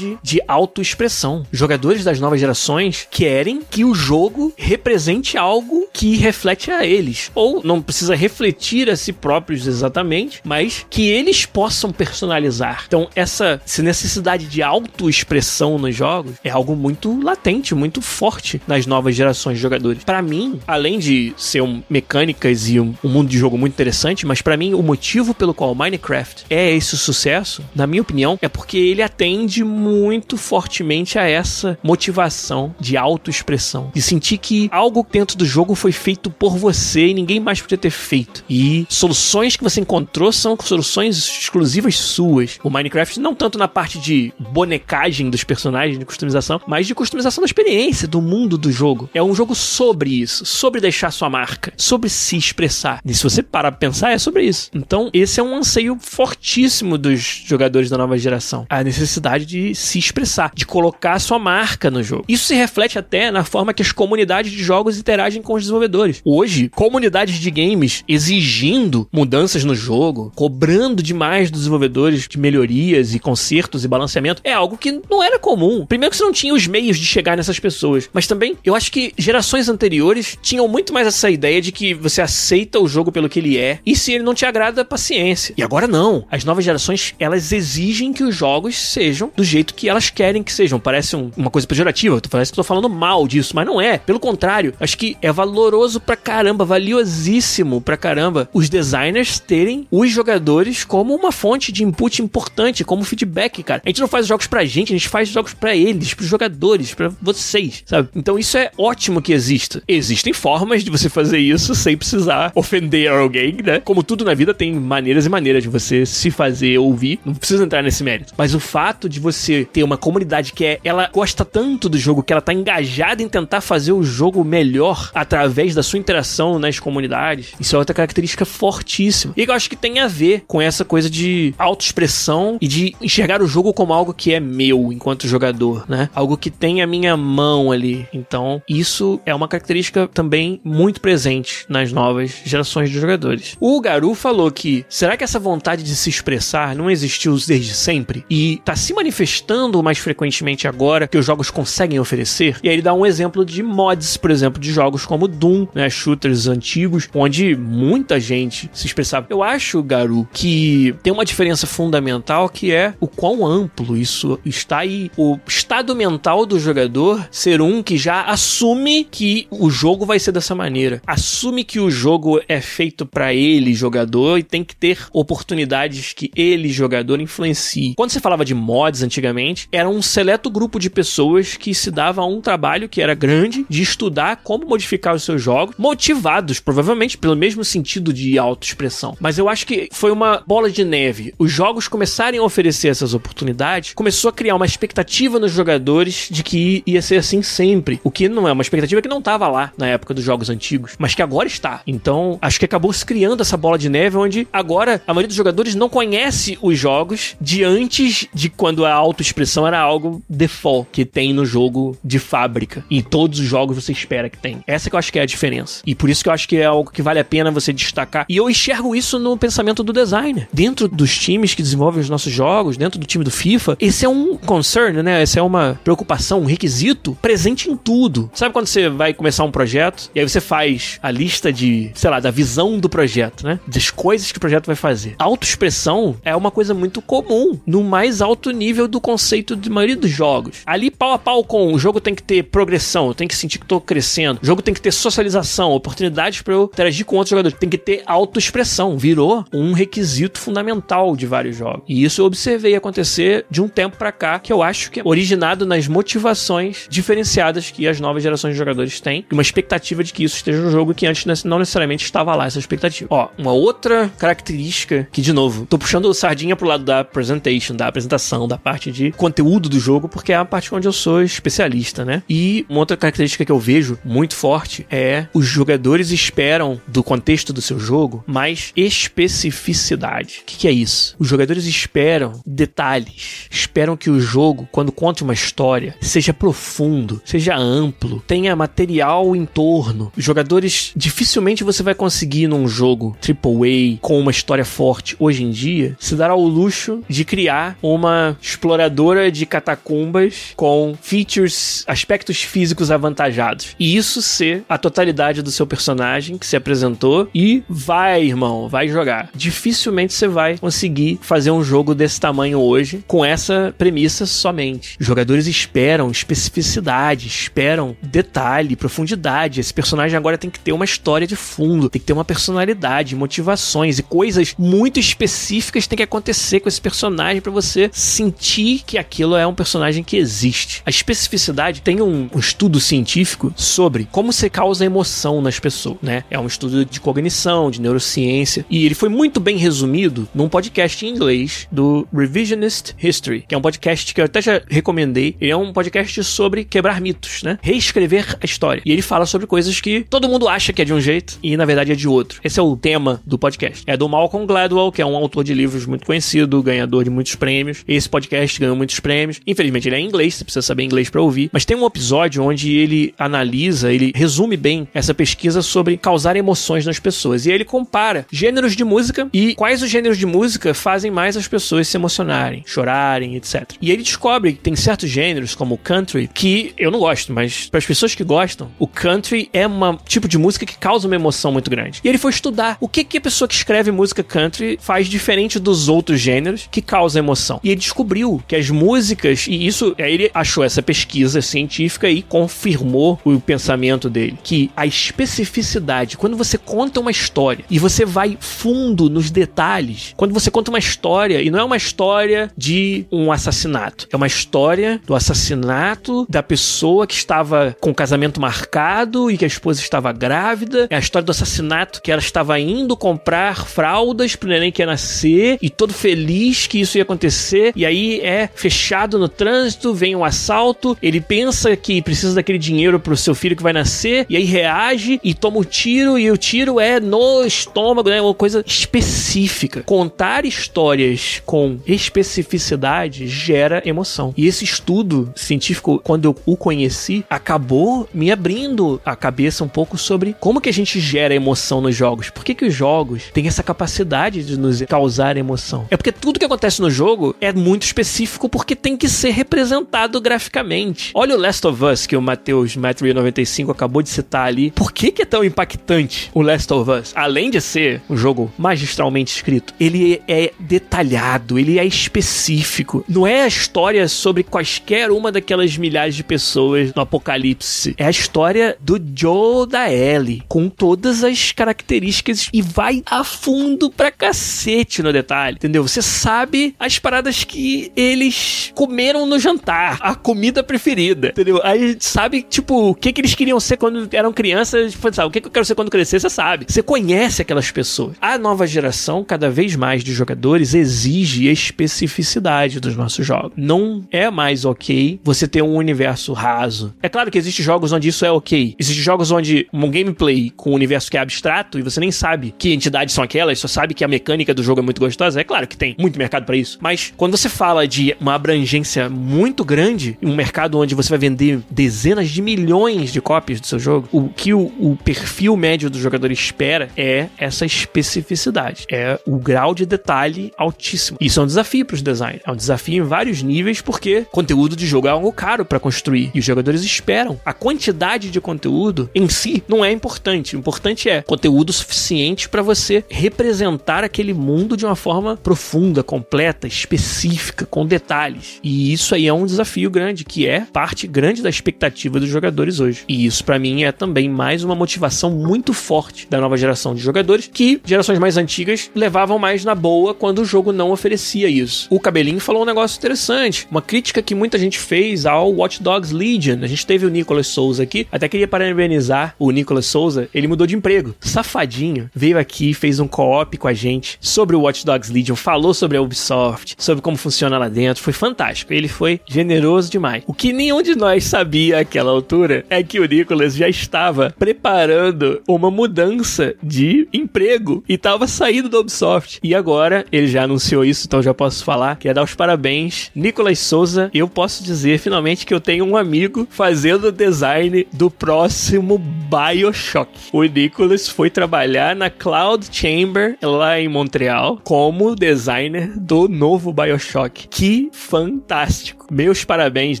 de autoexpressão. Jogadores das novas gerações querem que o jogo represente algo que reflete a eles. Ou não precisa refletir a si próprios exatamente, mas que eles possam personalizar. Então, essa, essa necessidade de autoexpressão nos jogos é algo muito latente, muito forte nas novas gerações de jogadores. Para mim, além de ser um, mecânicas e um, um mundo de jogo muito interessante, mas para mim o motivo pelo qual Minecraft é esse sucesso, na minha opinião, é porque ele atende muito fortemente a essa motivação de autoexpressão, de sentir que algo dentro do jogo foi feito por você e ninguém mais podia ter feito. E soluções que você encontrou são soluções exclusivas suas. O Minecraft não tanto na parte de bonecagem dos personagens, de customização, mas de customização da experiência, do mundo do jogo. É um jogo sobre isso, sobre deixar sua marca, sobre se expressar. E se você parar pra pensar, é sobre isso. Então, esse é um anseio fortíssimo dos jogadores da nova geração. A necessidade de se expressar, de colocar sua marca no jogo. Isso se reflete até na forma que as comunidades de jogos interagem com os desenvolvedores. Hoje, comunidades de games exigindo mudanças no jogo, cobrando demais dos desenvolvedores de melhorias e consertos e balanceamento, é algo que não era comum. Primeiro que você não tinha os meios de chegar nessas pessoas, mas também eu acho que gerações anteriores tinham muito mais essa ideia de que você aceita o jogo pelo que ele é e se ele não te agrada, paciência. E agora não. As novas gerações, elas exigem que os jogos sejam do jeito que elas querem que sejam. Parece um, uma coisa pejorativa, parece que eu tô falando mal disso, mas não é. Pelo contrário, acho que é valoroso pra caramba, valiosíssimo pra caramba os designers terem os jogadores como uma fonte de input importante, como feedback, cara. A gente não faz jogos pra gente, a gente faz jogos pra eles, pros jogadores, pra vocês, sabe? Então isso é ótimo que exista. Existem formas de você fazer isso sem precisar ofender alguém, né? Como tudo na vida tem maneiras e maneiras de você se fazer ouvir. Não precisa entrar nesse mérito. Mas o fato de você ter uma comunidade que é, ela gosta tanto do jogo que ela tá engajada em tentar fazer o jogo melhor através da sua interação nas comunidades, isso é outra característica fortíssima. E eu acho que tem a ver com essa coisa de autoexpressão e de enxergar o jogo como algo que é meu enquanto jogador, né? Algo que tem a minha mão ali. Então, isso é uma característica também muito presente nas novas gerações de jogadores. O Garu falou que será que essa vontade de se expressar não existiu desde sempre e tá se manifestando mais frequentemente agora que os jogos conseguem oferecer? E aí ele dá um exemplo de mods, por exemplo, de jogos como Doom, né, shooters antigos, onde muita gente se expressava. Eu acho, Garu, que tem uma diferença fundamental que é o quão amplo isso está e o estado mental do jogador ser um que já assume que o jogo vai ser dessa maneira. Assume que o jogo é feito para ele, jogador, e tem que ter oportunidades que ele, jogador, influencie. Quando você falava de antigamente, era um seleto grupo de pessoas que se dava um trabalho que era grande de estudar como modificar os seus jogos, motivados provavelmente pelo mesmo sentido de autoexpressão. Mas eu acho que foi uma bola de neve. Os jogos começarem a oferecer essas oportunidades, começou a criar uma expectativa nos jogadores de que ia ser assim sempre. O que não é uma expectativa que não estava lá na época dos jogos antigos, mas que agora está. Então, acho que acabou se criando essa bola de neve onde agora a maioria dos jogadores não conhece os jogos de antes de quando a autoexpressão era algo default que tem no jogo de fábrica. Em todos os jogos você espera que tem. Essa que eu acho que é a diferença. E por isso que eu acho que é algo que vale a pena você destacar. E eu enxergo isso no pensamento do designer. Dentro dos times que desenvolvem os nossos jogos, dentro do time do FIFA, esse é um concern, né? Essa é uma preocupação, um requisito presente em tudo. Sabe quando você vai começar um projeto e aí você faz a lista de, sei lá, da visão do projeto, né? Das coisas que o projeto vai fazer. Autoexpressão é uma coisa muito comum no mais alto nível do conceito de maioria dos jogos. Ali, pau a pau com o jogo tem que ter progressão, eu tenho que sentir que tô crescendo. O jogo tem que ter socialização, oportunidades para eu interagir com outros jogadores. Tem que ter autoexpressão. Virou um requisito fundamental de vários jogos. E isso eu observei acontecer de um tempo para cá, que eu acho que é originado nas motivações diferenciadas que as novas gerações de jogadores têm. E uma expectativa de que isso esteja no jogo que antes não necessariamente estava lá, essa expectativa. Ó, uma outra característica que, de novo, tô puxando o sardinha pro lado da presentation, da apresentação, da parte de conteúdo do jogo, porque é a parte onde eu sou especialista, né? E uma outra característica que eu vejo muito forte é os jogadores esperam do contexto do seu jogo mais especificidade. O que, que é isso? Os jogadores esperam detalhes, esperam que o jogo, quando conte uma história, seja profundo, seja amplo, tenha material em torno. Os jogadores dificilmente você vai conseguir num jogo AAA com uma história forte hoje em dia se dar ao luxo de criar uma exploradora de catacumbas com features, aspectos físicos avantajados. E isso ser a totalidade do seu personagem que se apresentou e vai, irmão, vai jogar. Dificilmente você vai conseguir fazer um jogo desse tamanho hoje com essa premissa somente. Os jogadores esperam especificidade, esperam detalhe, profundidade. Esse personagem agora tem que ter uma história de fundo, tem que ter uma personalidade, motivações e coisas muito específicas tem que acontecer com esse personagem para você sentir que aquilo é um personagem que existe. A especificidade tem um, um estudo científico sobre como você causa emoção nas pessoas, né? É um estudo de cognição, de neurociência, e ele foi muito bem resumido num podcast em inglês do Revisionist History, que é um podcast que eu até já recomendei. Ele é um podcast sobre quebrar mitos, né? Reescrever a história. E ele fala sobre coisas que todo mundo acha que é de um jeito e na verdade é de outro. Esse é o tema do podcast. É do Malcolm Gladwell, que é um autor de livros muito conhecido, ganhador de muitos prêmios. Esse podcast ganhou muitos prêmios. Infelizmente ele é em inglês, você precisa saber inglês para ouvir, mas tem um episódio onde ele analisa, ele resume bem essa pesquisa sobre causar emoções nas pessoas. E ele compara gêneros de música e quais os gêneros de música fazem mais as pessoas se emocionarem, chorarem, etc. E ele descobre que tem certos gêneros, como o country, que eu não gosto, mas para as pessoas que gostam, o country é um tipo de música que causa uma emoção muito grande. E ele foi estudar o que, que a pessoa que escreve música country faz diferente dos outros gêneros que causa emoção. E ele descobriu que as músicas, e isso, aí ele achou essa pesquisa científica e confirmou o pensamento dele, que a especificidade, quando você conta uma história e você vai fundo nos detalhes, quando você conta uma história, e não é uma história de um assassinato, é uma história do assassinato da pessoa que estava com o casamento marcado e que a esposa estava grávida, é a história do assassinato que ela estava indo comprar fraldas pro neném que ia nascer e todo feliz que isso ia acontecer, e aí é fechado no trânsito, vem um assalto, ele pensa que precisa daquele dinheiro pro seu filho que vai nascer, e aí reage e toma um tiro, e o tiro é no estômago, né? Uma coisa específica. Contar histórias com especificidade gera emoção. E esse estudo científico, quando eu o conheci, acabou me abrindo a cabeça um pouco sobre como que a gente gera emoção nos jogos. Por que, que os jogos têm essa capacidade de nos causar emoção? É porque tudo que acontece no jogo é muito específico porque tem que ser representado graficamente. Olha o Last of Us que o Matheus Matthew 95 acabou de citar ali. Por que, que é tão impactante o Last of Us? Além de ser um jogo magistralmente escrito, ele é detalhado, ele é específico. Não é a história sobre quaisquer uma daquelas milhares de pessoas no apocalipse. É a história do Joe da Ellie, com todas as características e vai a fundo pra cacete no detalhe, entendeu? Você sabe as paradas que eles comeram no jantar, a comida preferida, entendeu? Aí sabe, tipo, o que, que eles queriam ser quando eram crianças, tipo, sabe, o que, que eu quero ser quando crescer, você sabe. Você conhece aquelas pessoas. A nova geração, cada vez mais de jogadores, exige especificidade dos nossos jogos. Não é mais ok você ter um universo raso. É claro que existem jogos onde isso é ok. Existem jogos onde um gameplay com um universo que é abstrato e você nem sabe que entidades são aquelas, só sabe que a mecânica do jogo é muito gostosa. É claro que tem muito mercado para isso. Mas quando você fala de uma abrangência muito grande, um mercado onde você vai vender dezenas de milhões de cópias do seu jogo, o que o, o perfil médio do jogador espera é essa especificidade. É o grau de detalhe altíssimo. Isso é um desafio para os designers. É um desafio em vários níveis porque conteúdo de jogo é algo caro para construir e os jogadores esperam. A quantidade de conteúdo em si não é importante. O importante é conteúdo suficiente para você representar aquele mundo de uma forma profunda, completa, específica específica, com detalhes. E isso aí é um desafio grande, que é parte grande da expectativa dos jogadores hoje. E isso para mim é também mais uma motivação muito forte da nova geração de jogadores que gerações mais antigas levavam mais na boa quando o jogo não oferecia isso. O Cabelinho falou um negócio interessante, uma crítica que muita gente fez ao Watch Dogs Legion. A gente teve o Nicolas Souza aqui, até queria parabenizar o Nicolas Souza, ele mudou de emprego. Safadinho, veio aqui, fez um co-op com a gente sobre o Watch Dogs Legion, falou sobre a Ubisoft, sobre como funciona lá dentro, foi fantástico. Ele foi generoso demais. O que nenhum de nós sabia àquela altura é que o Nicolas já estava preparando uma mudança de emprego e estava saindo da Ubisoft. E agora ele já anunciou isso, então já posso falar. Queria dar os parabéns. Nicolas Souza, eu posso dizer finalmente que eu tenho um amigo fazendo o design do próximo Bioshock. O Nicolas foi trabalhar na Cloud Chamber lá em Montreal como designer do novo Bioshock. Que fantástico! Meus parabéns,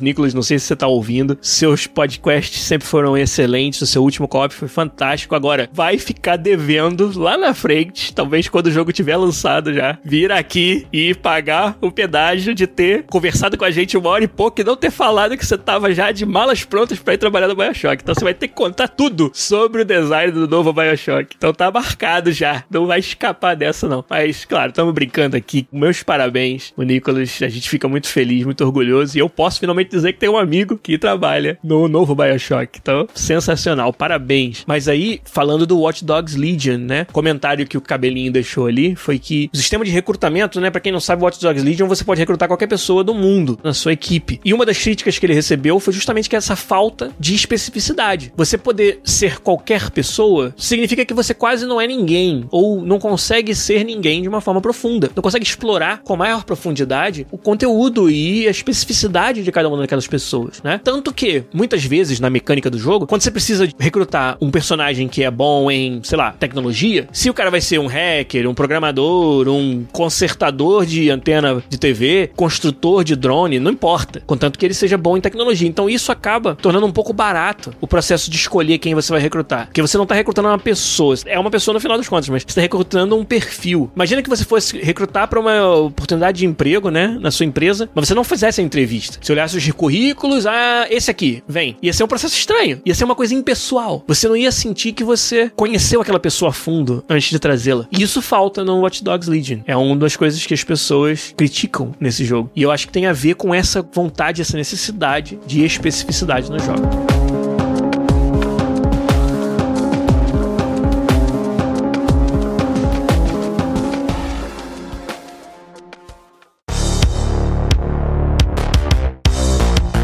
Nicolas. Não sei se você tá ouvindo. Seus podcasts sempre foram excelentes. O seu último co foi fantástico. Agora, vai ficar devendo lá na frente, talvez quando o jogo tiver lançado já, vir aqui e pagar o pedágio de ter conversado com a gente uma hora e pouco e não ter falado que você tava já de malas prontas para ir trabalhar no Bioshock. Então você vai ter que contar tudo sobre o design do novo Bioshock. Então tá marcado já. Não vai escapar dessa, não. Mas, claro, estamos brincando aqui. Meus parabéns, o Nicolas. A gente fica muito feliz, muito orgulhoso. E eu posso finalmente dizer que tem um amigo que trabalha no novo Bioshock. Então, sensacional. Parabéns. Mas aí, falando do Watch Dogs Legion, né? Comentário que o cabelinho deixou ali foi que o sistema de recrutamento, né? Pra quem não sabe, Watch Dogs Legion, você pode recrutar qualquer pessoa do mundo na sua equipe. E uma das críticas que ele recebeu foi justamente que essa falta de especificidade. Você poder ser qualquer pessoa significa que você quase não é ninguém ou não consegue ser ninguém de uma forma profunda. Não consegue explorar com maior profundidade o conteúdo e a especificidade de cada uma daquelas pessoas, né? Tanto que muitas vezes na mecânica do jogo, quando você precisa recrutar um personagem que é bom em, sei lá, tecnologia, se o cara vai ser um hacker, um programador, um consertador de antena de TV, construtor de drone, não importa, contanto que ele seja bom em tecnologia. Então isso acaba tornando um pouco barato o processo de escolher quem você vai recrutar. Porque você não tá recrutando uma pessoa, é uma pessoa no final das contas, mas você tá recrutando um perfil. Imagina que você fosse recrutar para uma oportunidade de emprego, né, na sua empresa, mas você não fizesse entrevista. Se olhasse os currículos, ah, esse aqui, vem. Ia ser um processo estranho, ia ser uma coisa impessoal. Você não ia sentir que você conheceu aquela pessoa a fundo antes de trazê-la. E isso falta no Watch Dogs Legion. É uma das coisas que as pessoas criticam nesse jogo. E eu acho que tem a ver com essa vontade, essa necessidade de especificidade no jogo.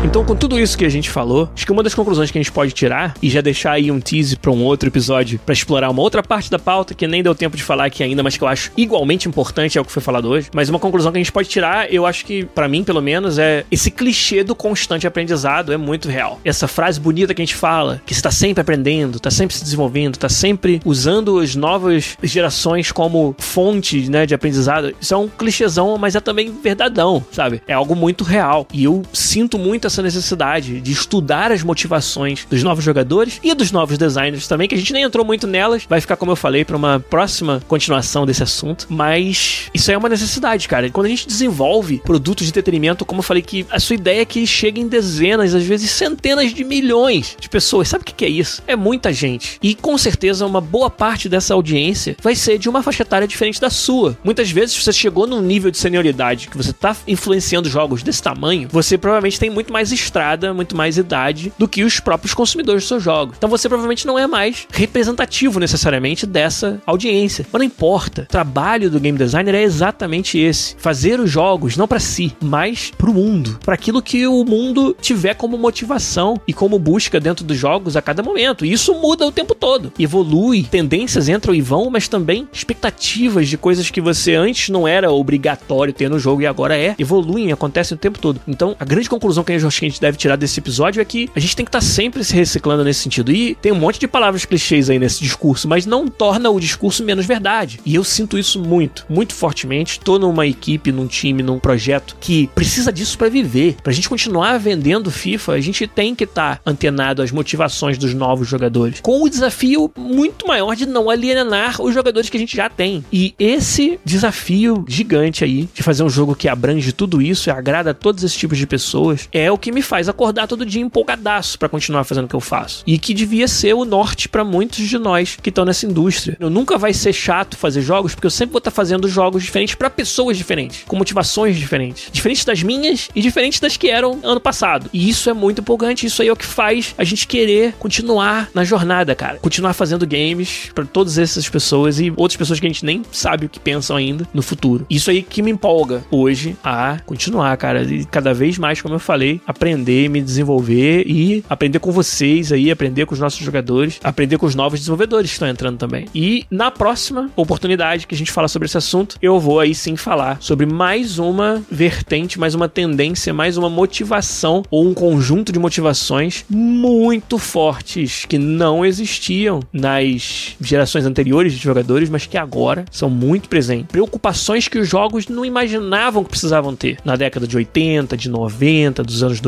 Então, com tudo isso que a gente falou, acho que uma das conclusões que a gente pode tirar, e já deixar aí um tease para um outro episódio para explorar uma outra parte da pauta que nem deu tempo de falar aqui ainda, mas que eu acho igualmente importante é o que foi falado hoje. Mas uma conclusão que a gente pode tirar, eu acho que para mim, pelo menos, é esse clichê do constante aprendizado é muito real. Essa frase bonita que a gente fala, que está sempre aprendendo, está sempre se desenvolvendo, está sempre usando as novas gerações como fonte, né, de aprendizado. Isso é um clichêzão, mas é também verdadão, sabe? É algo muito real. E eu sinto muito essa necessidade de estudar as motivações dos novos jogadores e dos novos designers também, que a gente nem entrou muito nelas. Vai ficar, como eu falei, para uma próxima continuação desse assunto. Mas isso é uma necessidade, cara. Quando a gente desenvolve produtos de entretenimento, como eu falei, que a sua ideia é que chegue em dezenas, às vezes centenas de milhões de pessoas. Sabe o que é isso? É muita gente. E com certeza uma boa parte dessa audiência vai ser de uma faixa etária diferente da sua. Muitas vezes você chegou num nível de senioridade que você tá influenciando jogos desse tamanho, você provavelmente tem muito mais estrada, muito mais idade do que os próprios consumidores dos seus jogos. Então você provavelmente não é mais representativo necessariamente dessa audiência. Mas não importa. O trabalho do game designer é exatamente esse: fazer os jogos não para si, mas para o mundo, para aquilo que o mundo tiver como motivação e como busca dentro dos jogos a cada momento. E isso muda o tempo todo. Evolui, tendências entram e vão, mas também expectativas de coisas que você antes não era obrigatório ter no jogo e agora é, evoluem, acontecem o tempo todo. Então, a grande conclusão que a gente que a gente deve tirar desse episódio é que a gente tem que estar tá sempre se reciclando nesse sentido. E tem um monte de palavras clichês aí nesse discurso, mas não torna o discurso menos verdade. E eu sinto isso muito, muito fortemente. Tô numa equipe, num time, num projeto que precisa disso para viver. Pra gente continuar vendendo FIFA, a gente tem que estar tá antenado às motivações dos novos jogadores. Com o desafio muito maior de não alienar os jogadores que a gente já tem. E esse desafio gigante aí de fazer um jogo que abrange tudo isso e agrada a todos esses tipos de pessoas é o que me faz acordar todo dia empolgadaço para continuar fazendo o que eu faço. E que devia ser o norte para muitos de nós que estão nessa indústria. Eu nunca vai ser chato fazer jogos porque eu sempre vou estar tá fazendo jogos diferentes para pessoas diferentes, com motivações diferentes, diferentes das minhas e diferentes das que eram ano passado. E isso é muito empolgante, isso aí é o que faz a gente querer continuar na jornada, cara. Continuar fazendo games para todas essas pessoas e outras pessoas que a gente nem sabe o que pensam ainda no futuro. Isso aí que me empolga hoje a continuar, cara, e cada vez mais, como eu falei, aprender, me desenvolver e aprender com vocês aí, aprender com os nossos jogadores, aprender com os novos desenvolvedores que estão entrando também. E na próxima oportunidade que a gente fala sobre esse assunto, eu vou aí sim falar sobre mais uma vertente, mais uma tendência, mais uma motivação ou um conjunto de motivações muito fortes que não existiam nas gerações anteriores de jogadores, mas que agora são muito presentes. Preocupações que os jogos não imaginavam que precisavam ter na década de 80, de 90, dos anos 2000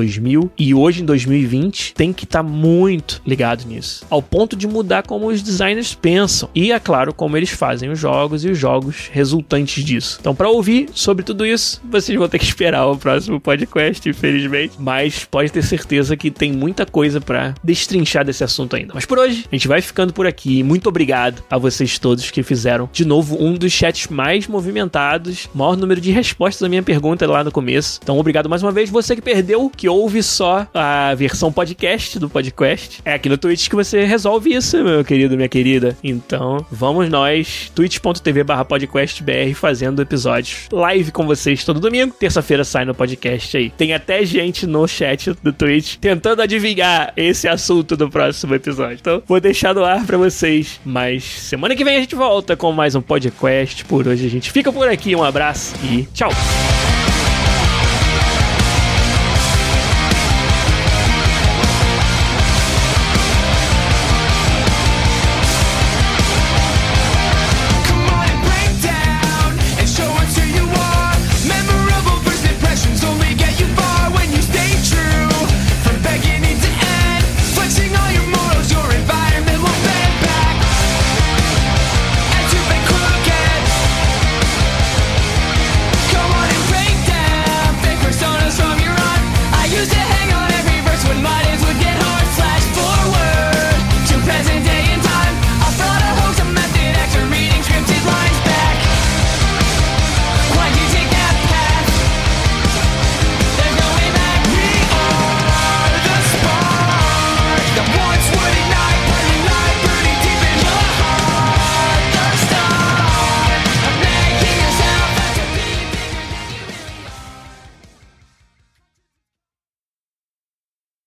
e hoje em 2020 tem que estar tá muito ligado nisso, ao ponto de mudar como os designers pensam e é claro como eles fazem os jogos e os jogos resultantes disso. Então, para ouvir sobre tudo isso, vocês vão ter que esperar o próximo podcast, infelizmente, mas pode ter certeza que tem muita coisa para destrinchar desse assunto ainda. Mas por hoje, a gente vai ficando por aqui. Muito obrigado a vocês todos que fizeram de novo um dos chats mais movimentados, maior número de respostas à minha pergunta lá no começo. Então, obrigado mais uma vez. Você que perdeu, que ouve só a versão podcast do podcast, é aqui no Twitch que você resolve isso, meu querido, minha querida. Então, vamos nós, twitch.tv podcastbr, fazendo episódios live com vocês todo domingo. Terça-feira sai no podcast aí. Tem até gente no chat do Twitch tentando adivinhar esse assunto do próximo episódio. Então, vou deixar no ar pra vocês. Mas semana que vem a gente volta com mais um podcast. Por hoje a gente fica por aqui. Um abraço e tchau!